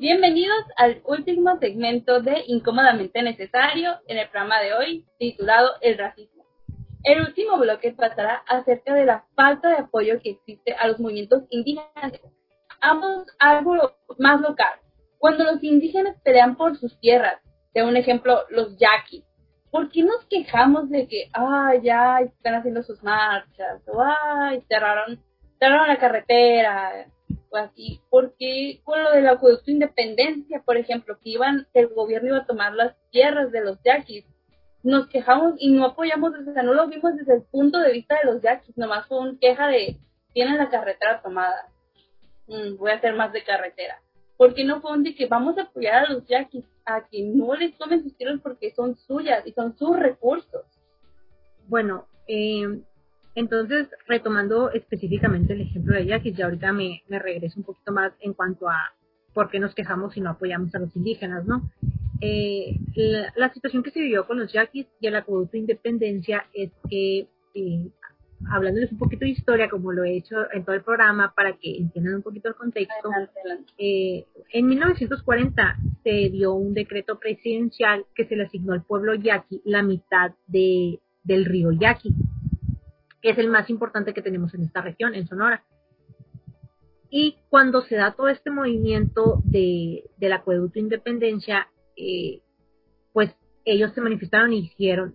Bienvenidos al último segmento de Incómodamente Necesario en el programa de hoy titulado El racismo. El último bloque tratará acerca de la falta de apoyo que existe a los movimientos indígenas. Ambos algo más local. Cuando los indígenas pelean por sus tierras, de un ejemplo, los yaquis, ¿por qué nos quejamos de que, ay, ya están haciendo sus marchas, o ay, cerraron, cerraron la carretera, así? Porque con lo del acueducto Independencia, por ejemplo, que iban, el gobierno iba a tomar las tierras de los yaquis, nos quejamos y no apoyamos, o sea, no lo vimos desde el punto de vista de los yaquis, nomás fue una queja de, tienen la carretera tomada, mm, voy a hacer más de carretera. porque no fue un de que vamos a apoyar a los yaquis? a que no les tomen sus tierras porque son suyas y son sus recursos. Bueno, eh, entonces, retomando específicamente el ejemplo de Yaquis, ya ahorita me, me regreso un poquito más en cuanto a por qué nos quejamos y no apoyamos a los indígenas, ¿no? Eh, la, situación que se vivió con los yaquis y el acueducto de independencia es que eh, hablándoles un poquito de historia, como lo he hecho en todo el programa, para que entiendan un poquito el contexto. Eh, en 1940 se dio un decreto presidencial que se le asignó al pueblo yaqui la mitad de, del río Yaqui, es el más importante que tenemos en esta región, en Sonora. Y cuando se da todo este movimiento de, del acueducto Independencia, eh, pues ellos se manifestaron y hicieron,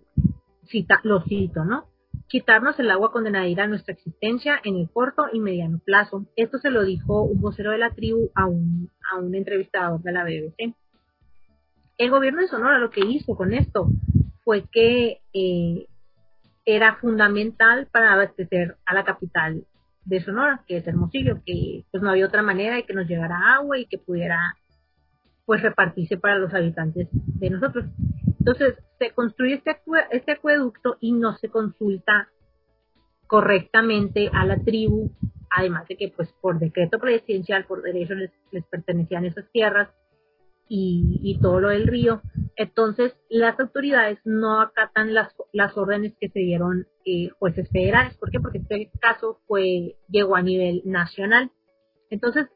cita, lo cito, ¿no? quitarnos el agua condenará nuestra existencia en el corto y mediano plazo. Esto se lo dijo un vocero de la tribu a un, a un entrevistador de la BBC. El gobierno de Sonora lo que hizo con esto fue que eh, era fundamental para abastecer a la capital de Sonora, que es Hermosillo, que pues no había otra manera de que nos llegara agua y que pudiera pues repartirse para los habitantes de nosotros. Entonces, se construye este, este acueducto y no se consulta correctamente a la tribu, además de que pues por decreto presidencial, por derecho les, pertenecían esas tierras y, todo lo del río. Entonces, las autoridades no acatan las, las órdenes que se dieron eh, jueces federales. ¿Por qué? Porque este caso fue, llegó a nivel nacional. Entonces,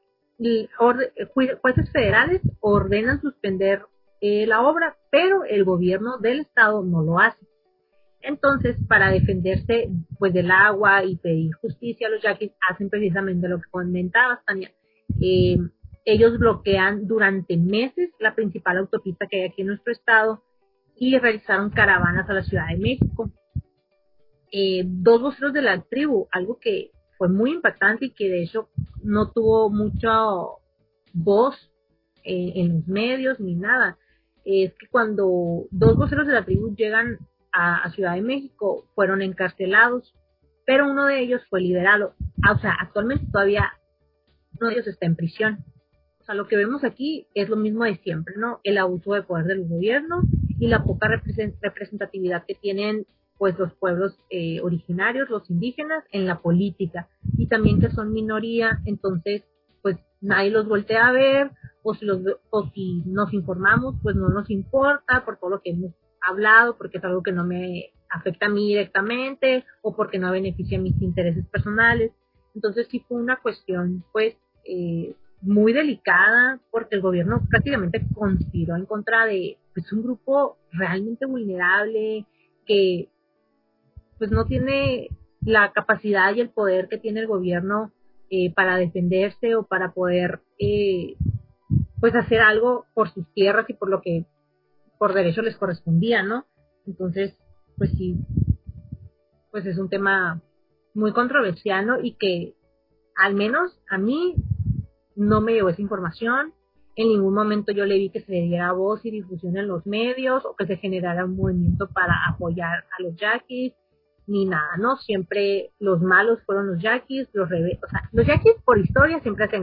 jueces federales ordenan suspender eh, la obra, pero el gobierno del estado no lo hace. Entonces, para defenderse pues del agua y pedir justicia, los yaquis hacen precisamente lo que comentabas, Tania. Eh, ellos bloquean durante meses la principal autopista que hay aquí en nuestro estado y realizaron caravanas a la Ciudad de México. Eh, dos voceros de la tribu, algo que fue muy impactante y que de hecho no tuvo mucha voz en los medios ni nada es que cuando dos voceros de la tribu llegan a, Ciudad de México fueron encarcelados, pero uno de ellos fue liberado. Ah, o sea, actualmente todavía uno de ellos está en prisión. Sea, lo que vemos aquí es lo mismo de siempre, ¿no? El abuso de poder del gobierno y la poca representatividad que tienen pues los pueblos eh, originarios, los indígenas, en la política. Y también que son minoría, entonces pues nadie los voltea a ver o si, los, o si nos informamos, pues no nos importa por todo lo que hemos hablado, porque es algo que no me afecta a mí directamente o porque no beneficia mis intereses personales. Entonces sí fue una cuestión pues eh, muy delicada porque el gobierno prácticamente conspiró en contra de pues, un grupo realmente vulnerable que pues no tiene la capacidad y el poder que tiene el gobierno eh, para defenderse o para poder eh, pues hacer algo por sus tierras y por lo que por derecho les correspondía, ¿no? Entonces, pues sí, pues es un tema muy controversial y que al menos a mí no me llegó esa información. En ningún momento yo le vi que se le diera voz y difusión en los medios o que se generara un movimiento para apoyar a los yaquis ni nada, ¿no? Siempre los malos fueron los yaquis, los rebeldes, o sea, los yaquis por historia siempre se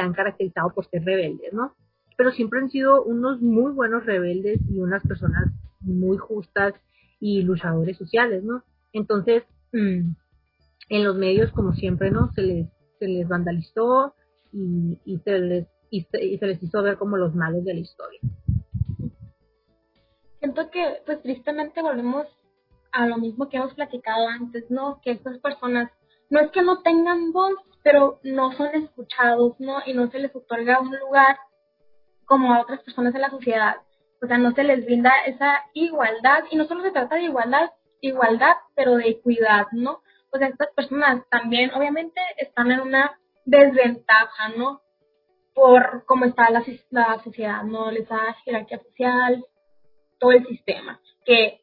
han, caracterizado por ser rebeldes, ¿no? Pero siempre han sido unos muy buenos rebeldes y unas personas muy justas y luchadores sociales, ¿no? Entonces, mm, en los medios, como siempre, ¿no? Se les, se les vandalizó y, y, se les, y se les hizo ver como los malos de la historia. Siento que, pues tristemente volvemos a lo mismo que hemos platicado antes, ¿no? Que estas personas no es que no tengan voz, pero no son escuchados, ¿no? Y no se les otorga un lugar como a otras personas de la sociedad. O sea, no se les brinda esa igualdad, y no solo se trata de igualdad, igualdad, pero de equidad, ¿no? O sea, estas personas también, obviamente, están en una desventaja, ¿no? Por cómo está la, la sociedad, ¿no? Esa jerarquía social, todo el sistema, que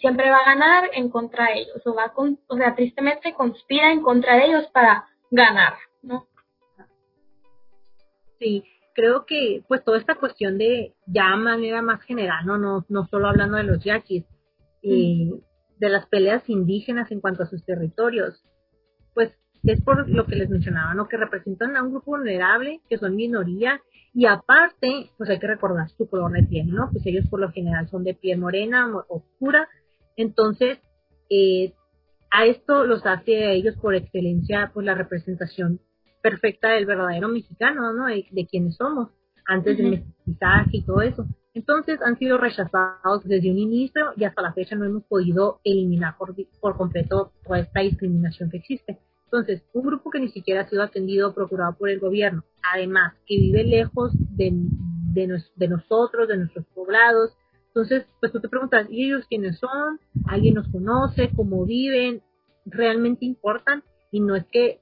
siempre va a ganar en contra de ellos, o va con, o sea, tristemente conspira en contra de ellos para ganar, ¿no? Sí, creo que pues toda esta cuestión de ya manera más general, no, no, no solo hablando de los yaquis, y de las peleas indígenas en cuanto a sus territorios, pues es por lo que les mencionaba, ¿no? Que representan a un grupo vulnerable, que son minoría, y aparte, pues hay que recordar su color de piel, ¿no? Pues ellos por lo general son de piel morena, oscura, entonces, eh, a esto los hace a ellos por excelencia, pues la representación perfecta del verdadero mexicano, ¿no? De, quienes somos, antes del mestizaje y todo eso. Entonces han sido rechazados desde un inicio y hasta la fecha no hemos podido eliminar por, por completo toda esta discriminación que existe. Entonces, un grupo que ni siquiera ha sido atendido o procurado por el gobierno, además que vive lejos de, de, de nosotros, de nuestros poblados. Entonces, pues tú te preguntas, ¿y ellos quiénes son? ¿Alguien los conoce? ¿Cómo viven? ¿Realmente importan? Y no es que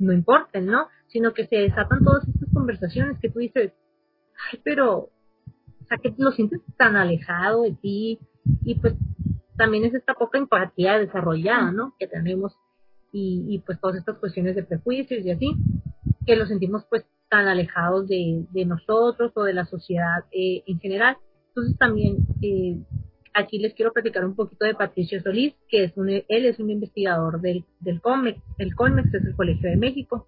no importen, ¿no? Sino que se desatan todas estas conversaciones que tú dices, ay, pero, o sea, que lo sientes tan alejado de ti y pues también es esta poca empatía desarrollada, ¿no? Que tenemos y, pues todas estas cuestiones de prejuicios y así, que lo sentimos pues tan alejados de, nosotros o de la sociedad eh, en general. Entonces también eh, aquí les quiero platicar un poquito de Patricio Solís, que es un, él es un investigador del, del COMEX, el COMEX es el Colegio de México,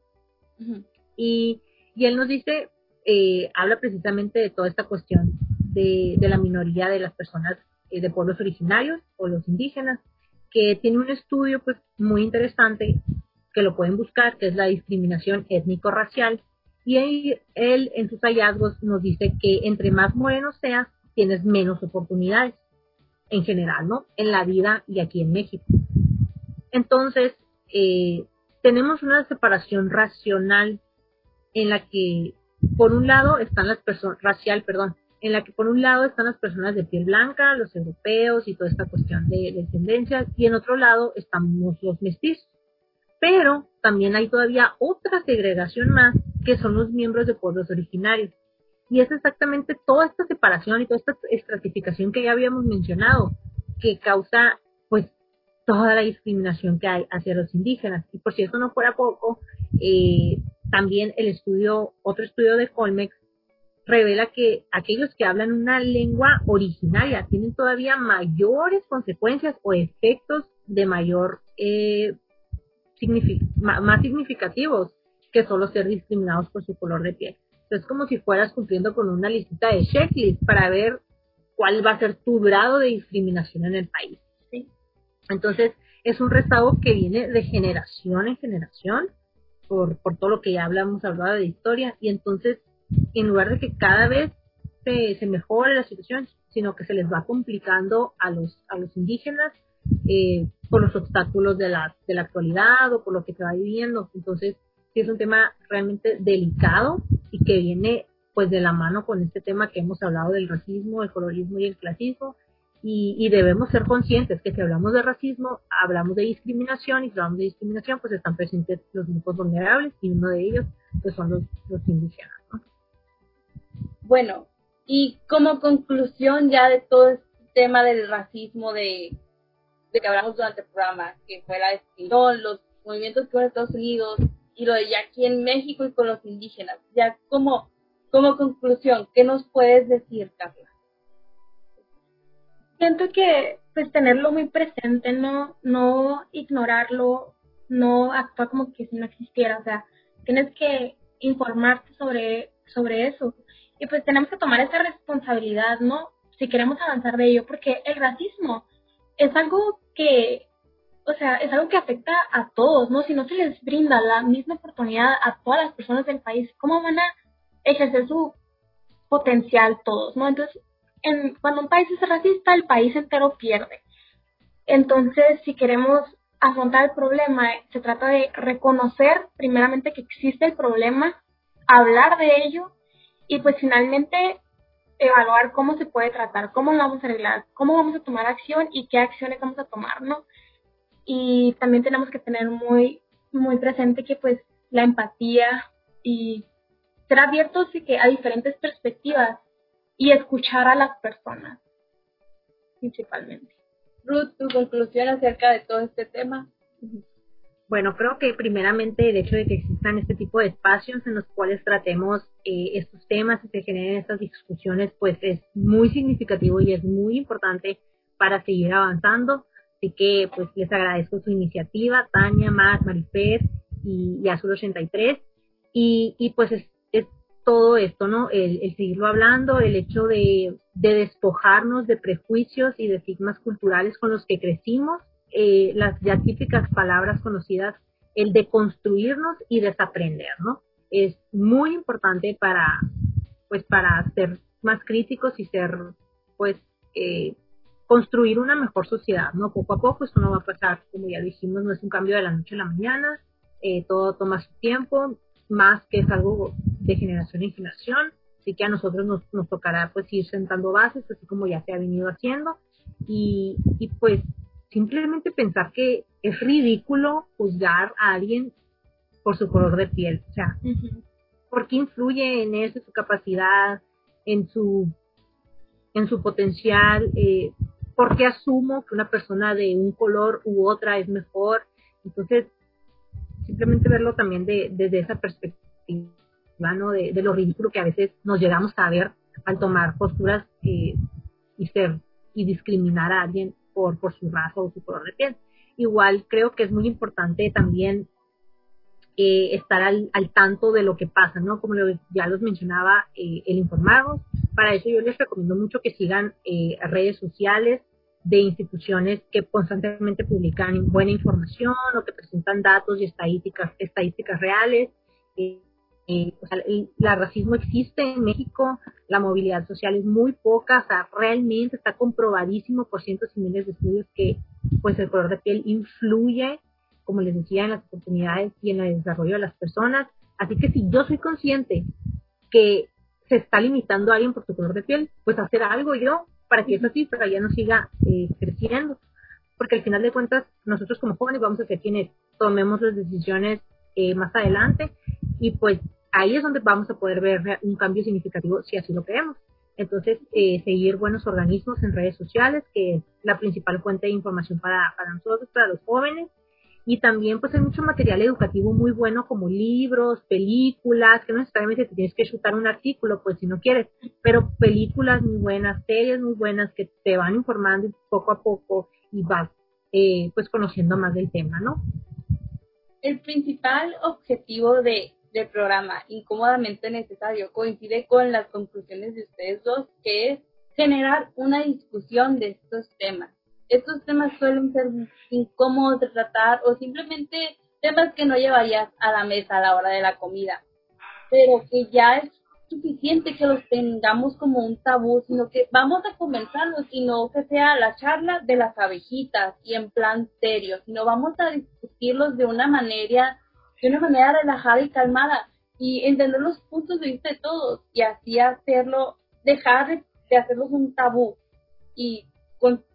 y, y, él nos dice, eh, habla precisamente de toda esta cuestión de, de la minoría de las personas de pueblos originarios o los indígenas, que tiene un estudio pues muy interesante que lo pueden buscar, que es la discriminación étnico-racial. Y él en sus hallazgos nos dice que entre más moreno seas, tienes menos oportunidades en general, ¿no? En la vida y aquí en México. Entonces, eh, tenemos una separación racional en la que, por un lado, están las personas, racial, perdón, en la que por un lado están las personas de piel blanca, los europeos y toda esta cuestión de descendencia, y en otro lado estamos los mestizos. Pero también hay todavía otra segregación más, que son los miembros de pueblos originarios. Y es exactamente toda esta separación y toda esta estratificación que ya habíamos mencionado, que causa pues toda la discriminación que hay hacia los indígenas. Y por si eso no fuera poco, eh, también el estudio, otro estudio de Colmex revela que aquellos que hablan una lengua originaria tienen todavía mayores consecuencias o efectos de mayor eh, más significativos que solo ser discriminados por su color de piel. Es como si fueras cumpliendo con una lista de checklist para ver cuál va a ser tu grado de discriminación en el país. Entonces, es un rezago que viene de generación en generación, por, por todo lo que ya hablamos, hablado de historia, y entonces en lugar de que cada vez se, mejore la situación, sino que se les va complicando a los, a los indígenas eh, por los obstáculos de la, de la actualidad o por lo que se va viviendo. Entonces, sí es un tema realmente delicado y que viene pues de la mano con este tema que hemos hablado del racismo, el colorismo y el clasismo. Y, y, debemos ser conscientes que si hablamos de racismo, hablamos de discriminación y si hablamos de discriminación, pues están presentes los grupos vulnerables y uno de ellos pues son los, los indígenas. Bueno, y como conclusión ya de todo este tema del racismo de, que hablamos durante el programa, que fue la descripción, los movimientos que hubo en Estados Unidos y lo de ya aquí en México y con los indígenas, ya como, como conclusión, ¿qué nos puedes decir, Carla? Siento que pues tenerlo muy presente, no, no ignorarlo, no actuar como que si no existiera, o sea, tienes que informarte sobre, sobre eso y pues tenemos que tomar esa responsabilidad, ¿no? Si queremos avanzar de ello, porque el racismo es algo que, o sea, es algo que afecta a todos, ¿no? Si no se les brinda la misma oportunidad a todas las personas del país, ¿cómo van a ejercer su potencial todos, ¿no? Entonces, en, cuando un país es racista, el país entero pierde. Entonces, si queremos afrontar el problema, se trata de reconocer primeramente que existe el problema, hablar de ello y pues finalmente evaluar cómo se puede tratar, cómo lo vamos a arreglar, cómo vamos a tomar acción y qué acciones vamos a tomar, ¿no? Y también tenemos que tener muy, muy presente que pues la empatía y ser abiertos y que a diferentes perspectivas y escuchar a las personas principalmente. Ruth, tu conclusión acerca de todo este tema. Bueno, creo que primeramente el hecho de que existan este tipo de espacios en los cuales tratemos eh, estos temas y se generen estas discusiones, pues es muy significativo y es muy importante para seguir avanzando. Así que pues les agradezco su iniciativa, Tania, Matt, Marifer y, Azul 83. Y, y pues es, es, todo esto, ¿no? El, el seguirlo hablando, el hecho de, de despojarnos de prejuicios y de estigmas culturales con los que crecimos eh, las ya típicas palabras conocidas, el de construirnos y desaprender, ¿no? Es muy importante para, pues, para ser más críticos y ser, pues, eh, construir una mejor sociedad, ¿no? Poco a poco esto no va a pasar, como ya dijimos, no es un cambio de la noche a la mañana, eh, todo toma su tiempo, más que es algo de generación en generación, así que a nosotros nos, nos tocará pues ir sentando bases, así como ya se ha venido haciendo, y, y pues simplemente pensar que es ridículo juzgar a alguien por su color de piel. O sea, ¿por qué influye en eso su capacidad, en su, en su potencial? Eh, ¿Por qué asumo que una persona de un color u otra es mejor? Entonces, simplemente verlo también de, desde esa perspectiva, ¿no? De, lo ridículo que a veces nos llegamos a ver al tomar posturas eh, y ser y discriminar a alguien por, por su raza o su color de piel. Igual creo que es muy importante también eh, estar al, al, tanto de lo que pasa, ¿no? Como ya los mencionaba, eh, el informarnos. Para eso yo les recomiendo mucho que sigan eh, redes sociales de instituciones que constantemente publican buena información o que presentan datos y estadísticas, estadísticas reales. Eh, o sea, el, racismo existe en México, la movilidad social es muy poca, o sea, realmente está comprobadísimo por cientos y miles de estudios que pues el color de piel influye, como les decía, en las oportunidades y en el desarrollo de las personas. Así que si yo soy consciente que se está limitando a alguien por su color de piel, pues hacer algo yo para que esa cifra ya no siga eh, creciendo. Porque al final de cuentas, nosotros como jóvenes vamos a ser quienes tomemos las decisiones eh, más adelante y pues ahí es donde vamos a poder ver un cambio significativo si así lo queremos. Entonces, eh, seguir buenos organismos en redes sociales, que es la principal fuente de información para, para nosotros, para los jóvenes. Y también, pues, hay mucho material educativo muy bueno, como libros, películas, que no necesariamente te tienes que chutar un artículo, pues, si no quieres, pero películas muy buenas, series muy buenas que te van informando poco a poco y vas, eh, pues, conociendo más del tema, ¿no? El principal objetivo de del programa incómodamente necesario coincide con las conclusiones de ustedes dos, que es generar una discusión de estos temas. Estos temas suelen ser incómodos de tratar o simplemente temas que no llevarías a la mesa a la hora de la comida, pero que ya es suficiente que los tengamos como un tabú, sino que vamos a comenzarlos y no que sea la charla de las abejitas y en plan serio, sino vamos a discutirlos de una manera de una manera relajada y calmada y entender los puntos de vista de todos y así hacerlo, dejar de, hacerlos un tabú y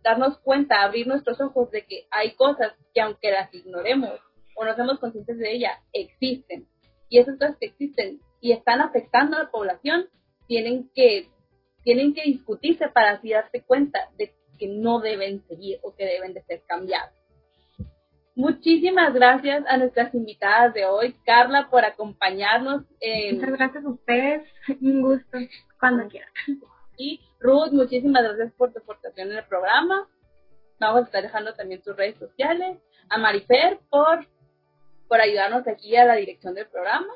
darnos cuenta, abrir nuestros ojos de que hay cosas que aunque las ignoremos o no seamos conscientes de ellas, existen. Y esas cosas que existen y están afectando a la población tienen que, tienen que discutirse para así darse cuenta de que no deben seguir o que deben de ser cambiados. Muchísimas gracias a nuestras invitadas de hoy, Carla, por acompañarnos. Muchas gracias a ustedes, un gusto, cuando quieran. Y Ruth, muchísimas gracias por tu aportación en el programa. Vamos a estar dejando también tus redes sociales. A Marifer por, por ayudarnos aquí a la dirección del programa.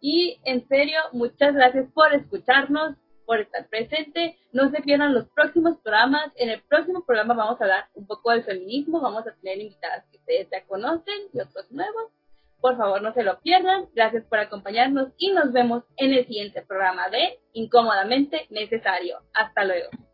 Y en serio, muchas gracias por escucharnos por estar presente. No se pierdan los próximos programas. En el próximo programa vamos a hablar un poco del feminismo. Vamos a tener invitadas que ustedes ya conocen y otros nuevos. Por favor, no se lo pierdan. Gracias por acompañarnos y nos vemos en el siguiente programa de Incómodamente Necesario. Hasta luego.